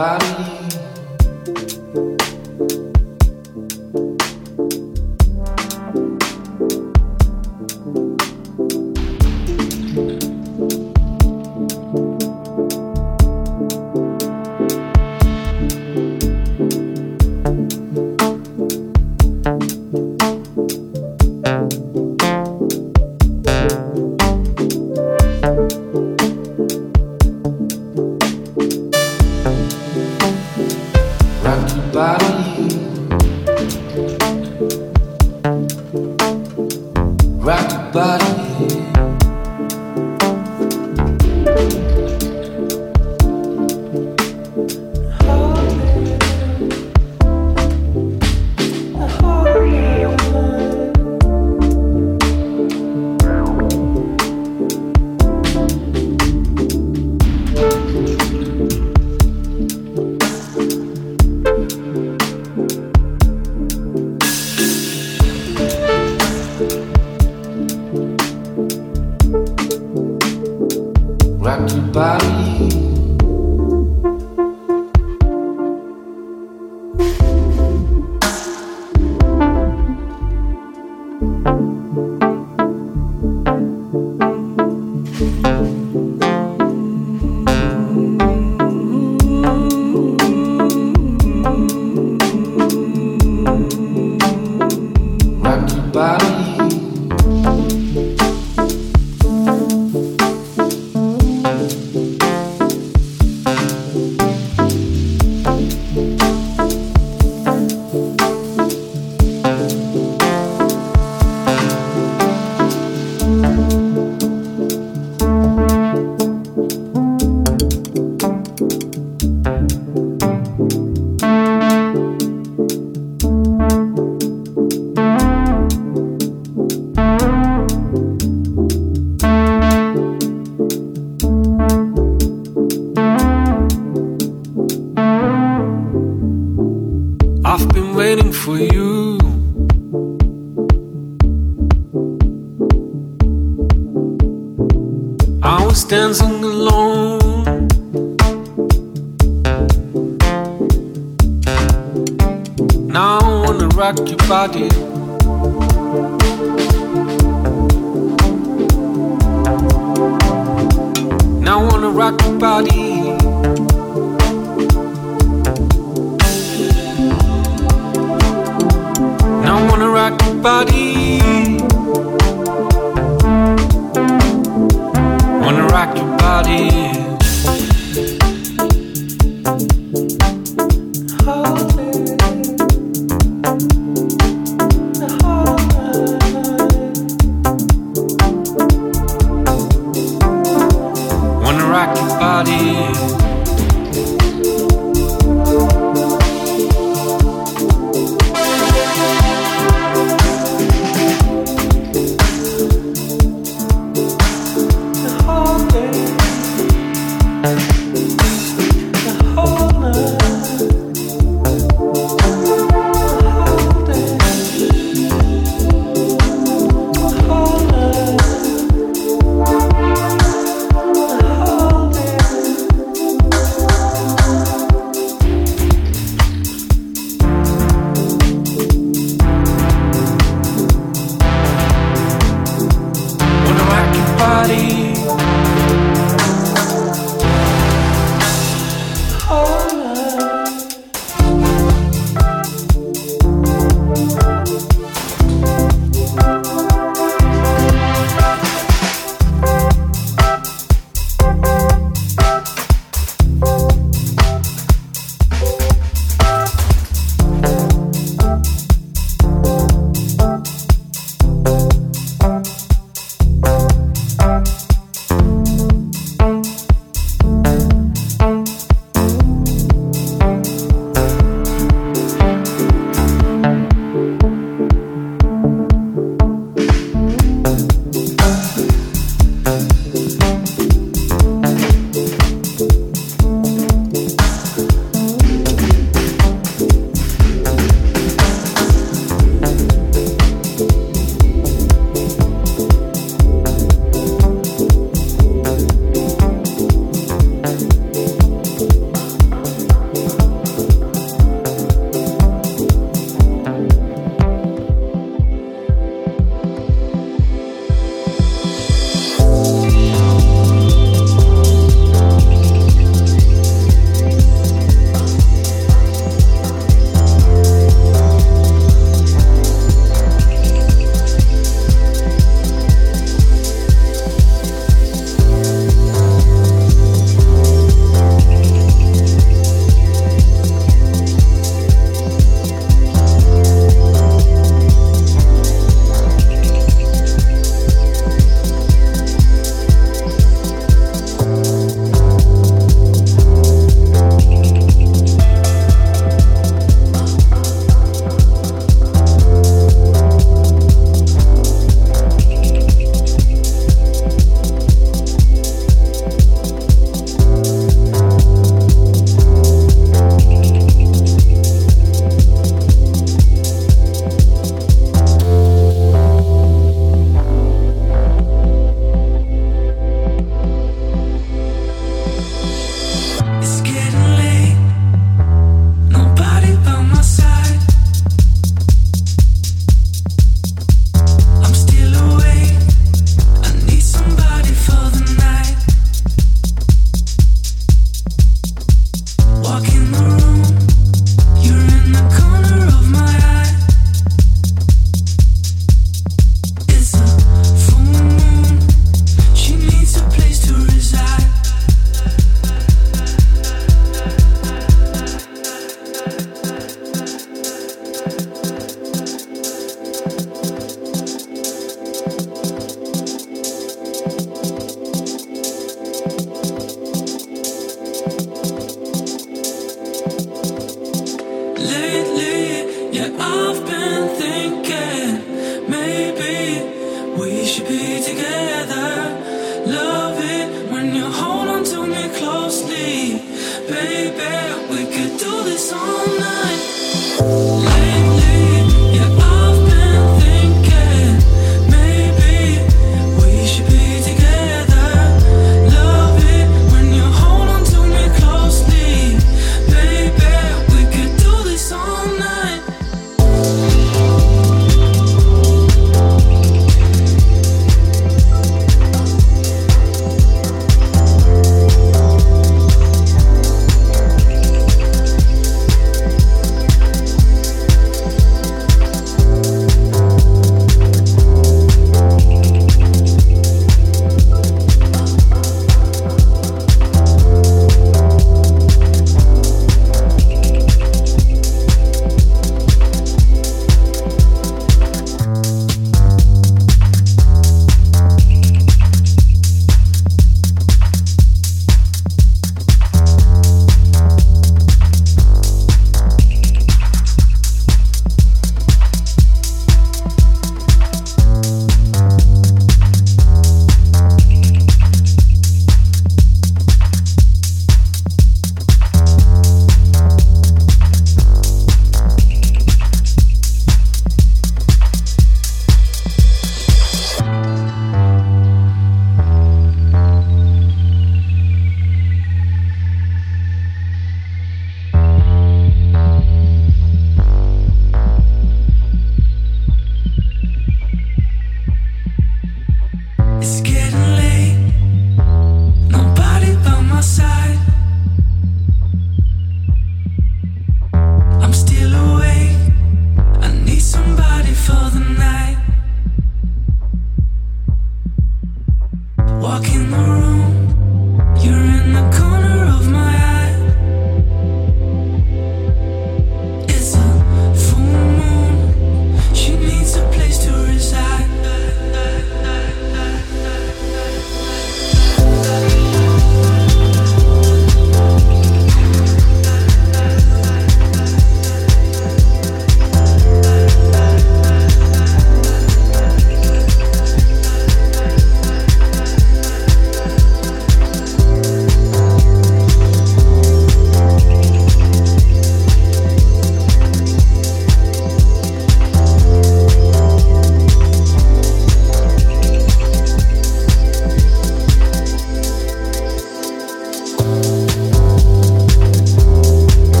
body.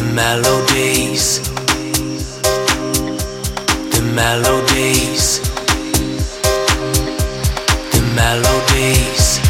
the melodies, the melodies, the melodies.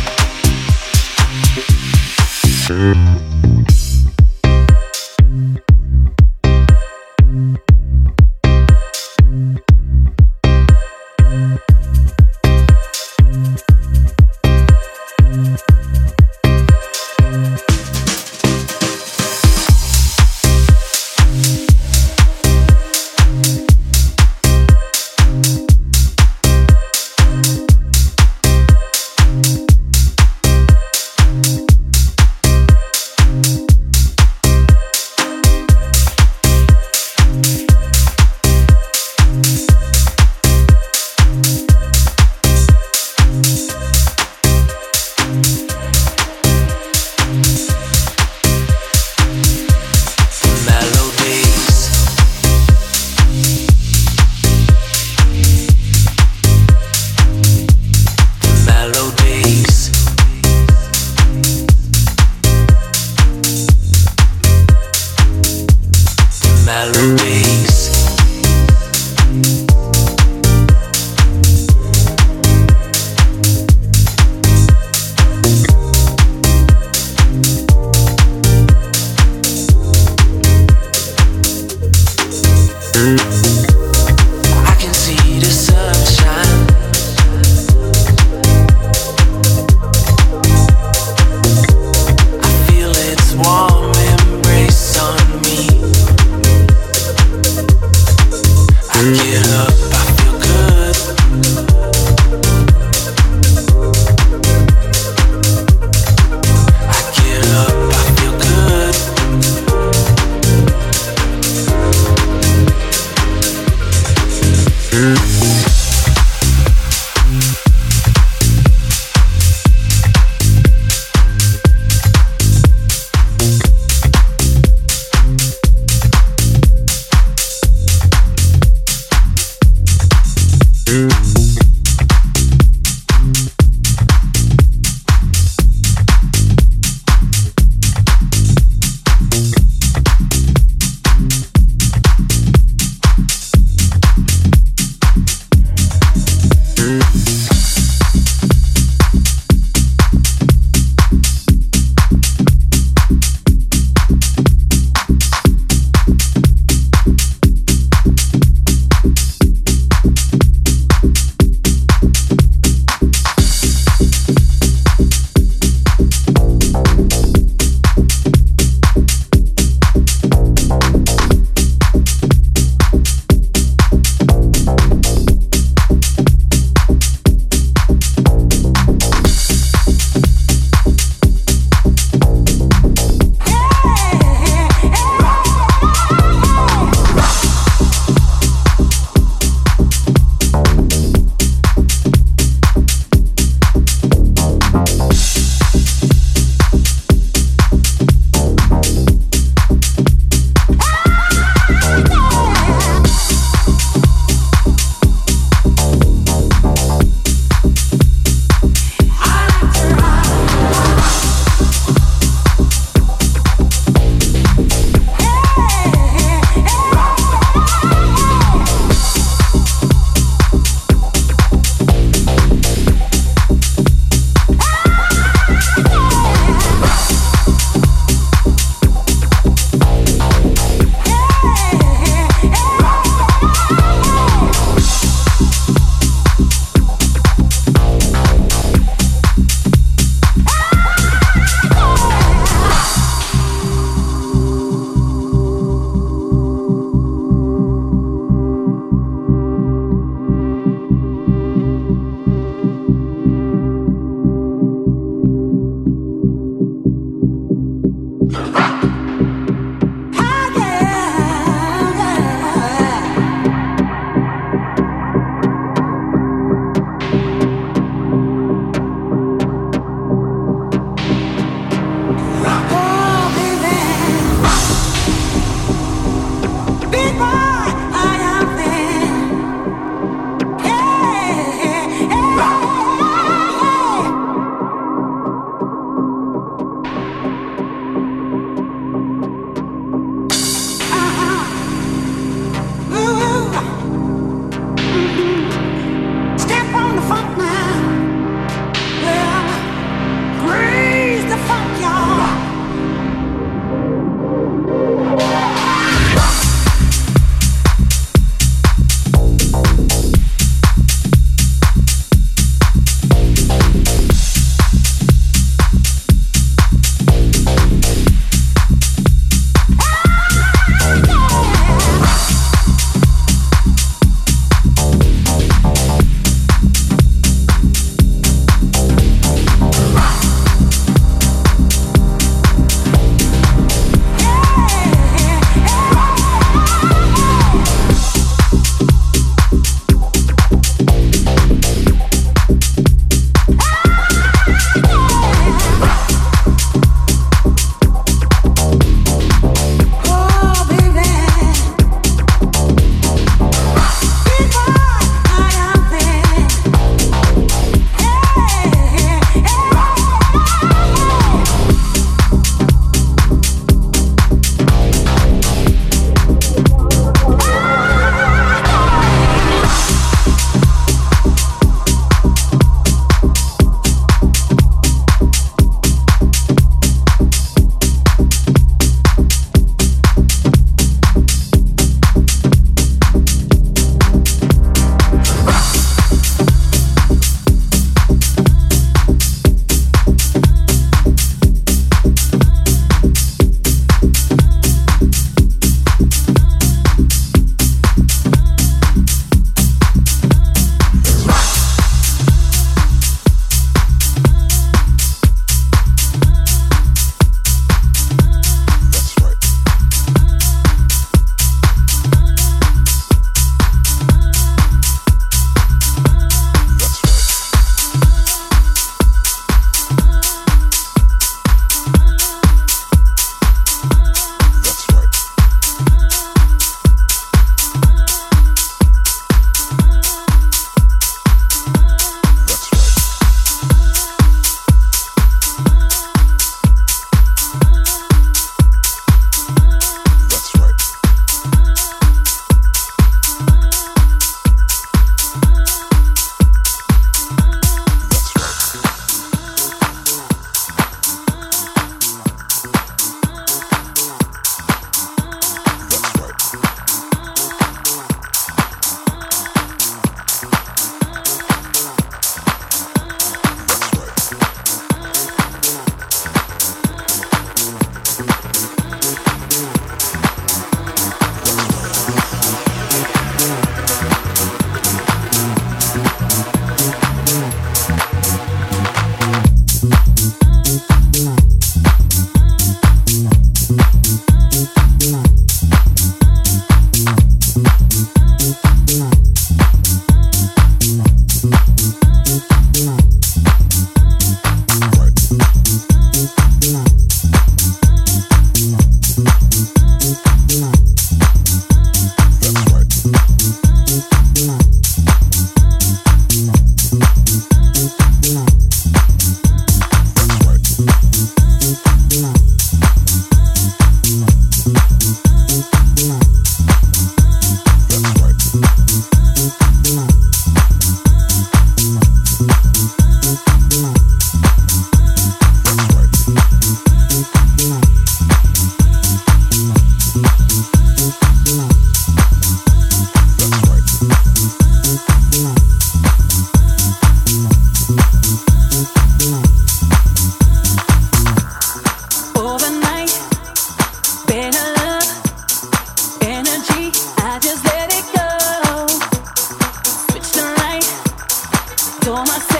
for myself.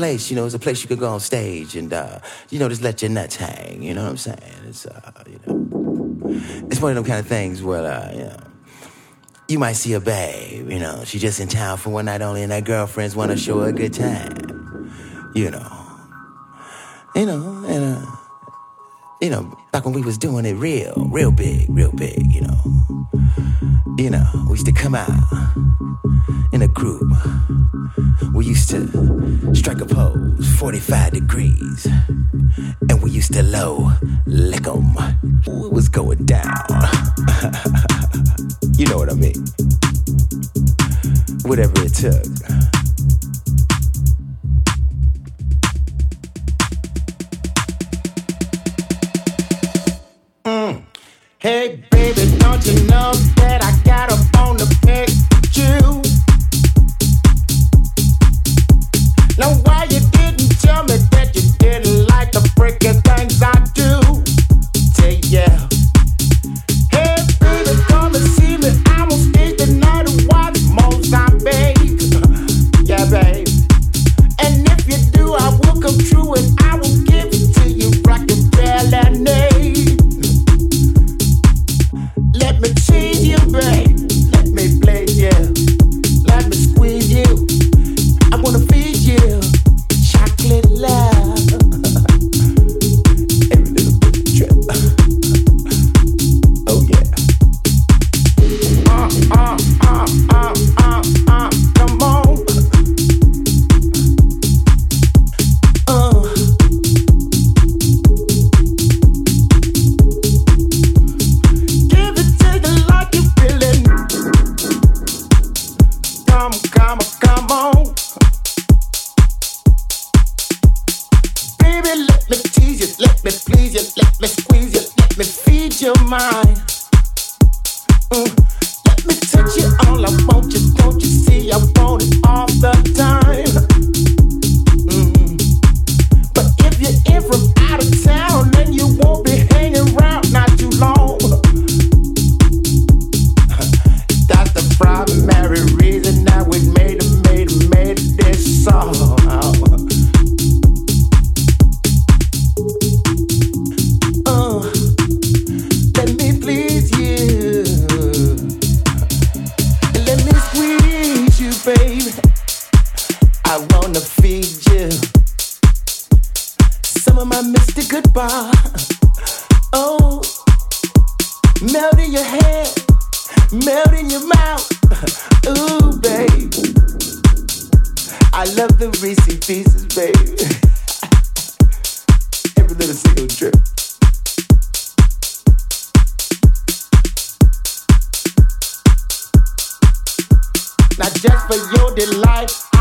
place, you know, it's a place you could go on stage and, uh, you know, just let your nuts hang, you know what I'm saying? It's, uh, you know, it's one of them kind of things where, uh, you know, you might see a babe, you know, she just in town for one night only and her girlfriends want to show her a good time, you know. You know, and, uh, you know, back when we was doing it real, real big, real big, you know. You know, we used to come out in a group. We used to strike a pose, 45 degrees. And we used to low lick 'em. It was going down. you know what I mean? Whatever it took.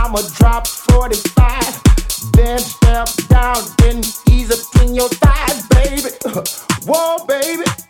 I'ma drop 45. Then step down, then ease up in your thighs, baby. Whoa, baby.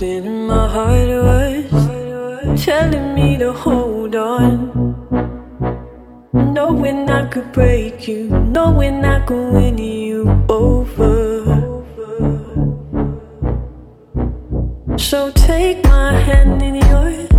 Something in my heart was telling me to hold on, knowing I could break you, knowing I could win you over. So take my hand in yours,